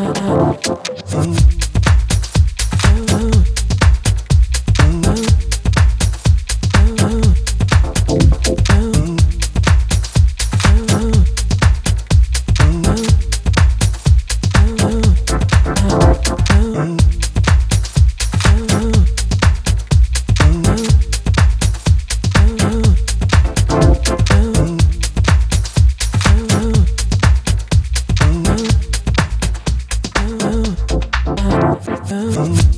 Oh. road.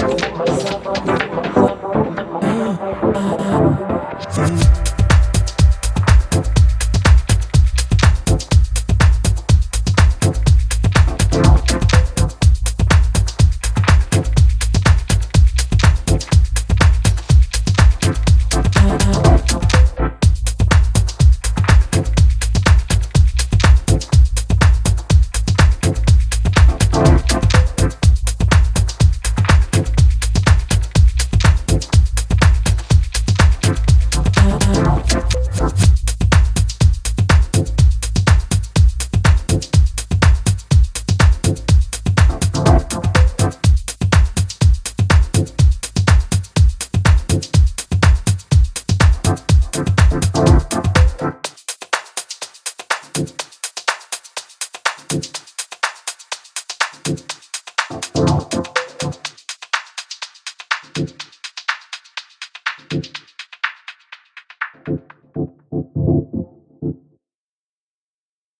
zaman Thank you.